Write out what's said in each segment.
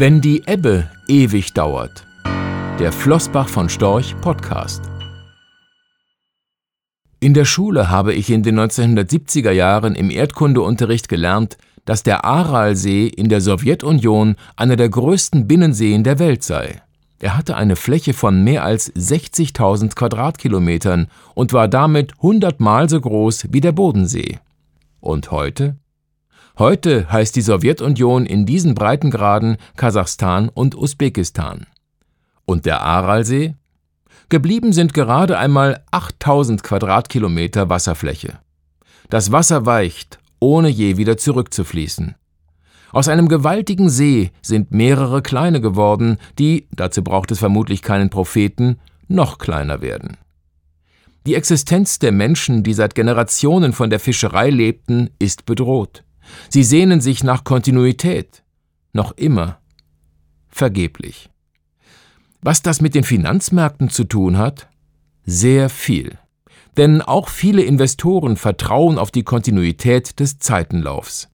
Wenn die Ebbe ewig dauert. Der Flossbach von Storch Podcast. In der Schule habe ich in den 1970er Jahren im Erdkundeunterricht gelernt, dass der Aralsee in der Sowjetunion einer der größten Binnenseen der Welt sei. Er hatte eine Fläche von mehr als 60.000 Quadratkilometern und war damit hundertmal so groß wie der Bodensee. Und heute? Heute heißt die Sowjetunion in diesen Breitengraden Kasachstan und Usbekistan. Und der Aralsee? Geblieben sind gerade einmal 8000 Quadratkilometer Wasserfläche. Das Wasser weicht, ohne je wieder zurückzufließen. Aus einem gewaltigen See sind mehrere kleine geworden, die, dazu braucht es vermutlich keinen Propheten, noch kleiner werden. Die Existenz der Menschen, die seit Generationen von der Fischerei lebten, ist bedroht. Sie sehnen sich nach Kontinuität. Noch immer. Vergeblich. Was das mit den Finanzmärkten zu tun hat? Sehr viel. Denn auch viele Investoren vertrauen auf die Kontinuität des Zeitenlaufs.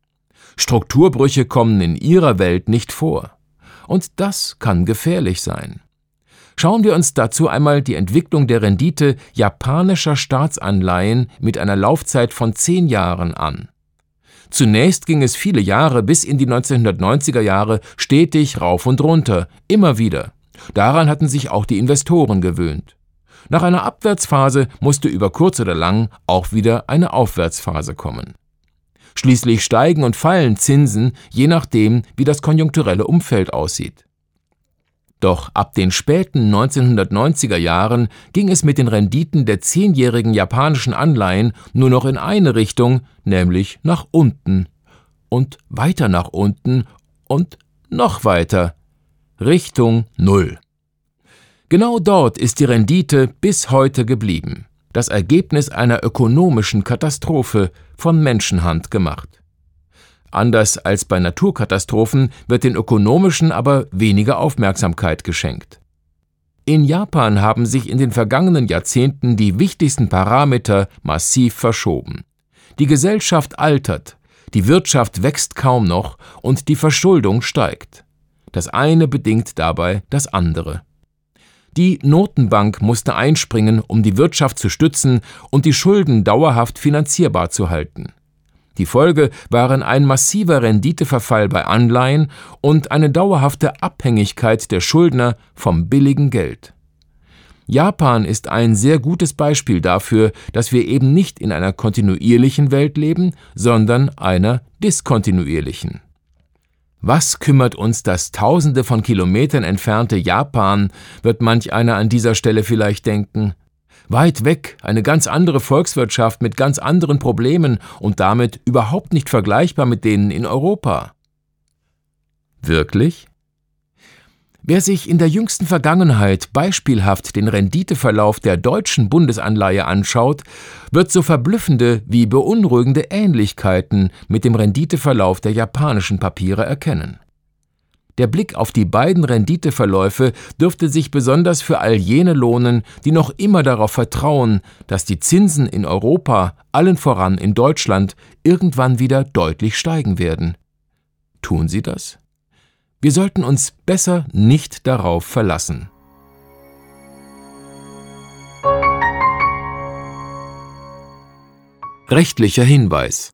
Strukturbrüche kommen in ihrer Welt nicht vor. Und das kann gefährlich sein. Schauen wir uns dazu einmal die Entwicklung der Rendite japanischer Staatsanleihen mit einer Laufzeit von zehn Jahren an. Zunächst ging es viele Jahre bis in die 1990er Jahre stetig rauf und runter, immer wieder. Daran hatten sich auch die Investoren gewöhnt. Nach einer Abwärtsphase musste über kurz oder lang auch wieder eine Aufwärtsphase kommen. Schließlich steigen und fallen Zinsen, je nachdem, wie das konjunkturelle Umfeld aussieht. Doch ab den späten 1990er Jahren ging es mit den Renditen der zehnjährigen japanischen Anleihen nur noch in eine Richtung, nämlich nach unten. Und weiter nach unten und noch weiter. Richtung Null. Genau dort ist die Rendite bis heute geblieben. Das Ergebnis einer ökonomischen Katastrophe von Menschenhand gemacht. Anders als bei Naturkatastrophen wird den ökonomischen aber weniger Aufmerksamkeit geschenkt. In Japan haben sich in den vergangenen Jahrzehnten die wichtigsten Parameter massiv verschoben. Die Gesellschaft altert, die Wirtschaft wächst kaum noch und die Verschuldung steigt. Das eine bedingt dabei das andere. Die Notenbank musste einspringen, um die Wirtschaft zu stützen und die Schulden dauerhaft finanzierbar zu halten. Die Folge waren ein massiver Renditeverfall bei Anleihen und eine dauerhafte Abhängigkeit der Schuldner vom billigen Geld. Japan ist ein sehr gutes Beispiel dafür, dass wir eben nicht in einer kontinuierlichen Welt leben, sondern einer diskontinuierlichen. Was kümmert uns das tausende von Kilometern entfernte Japan, wird manch einer an dieser Stelle vielleicht denken. Weit weg, eine ganz andere Volkswirtschaft mit ganz anderen Problemen und damit überhaupt nicht vergleichbar mit denen in Europa. Wirklich? Wer sich in der jüngsten Vergangenheit beispielhaft den Renditeverlauf der deutschen Bundesanleihe anschaut, wird so verblüffende wie beunruhigende Ähnlichkeiten mit dem Renditeverlauf der japanischen Papiere erkennen. Der Blick auf die beiden Renditeverläufe dürfte sich besonders für all jene lohnen, die noch immer darauf vertrauen, dass die Zinsen in Europa, allen voran in Deutschland, irgendwann wieder deutlich steigen werden. Tun sie das? Wir sollten uns besser nicht darauf verlassen. Rechtlicher Hinweis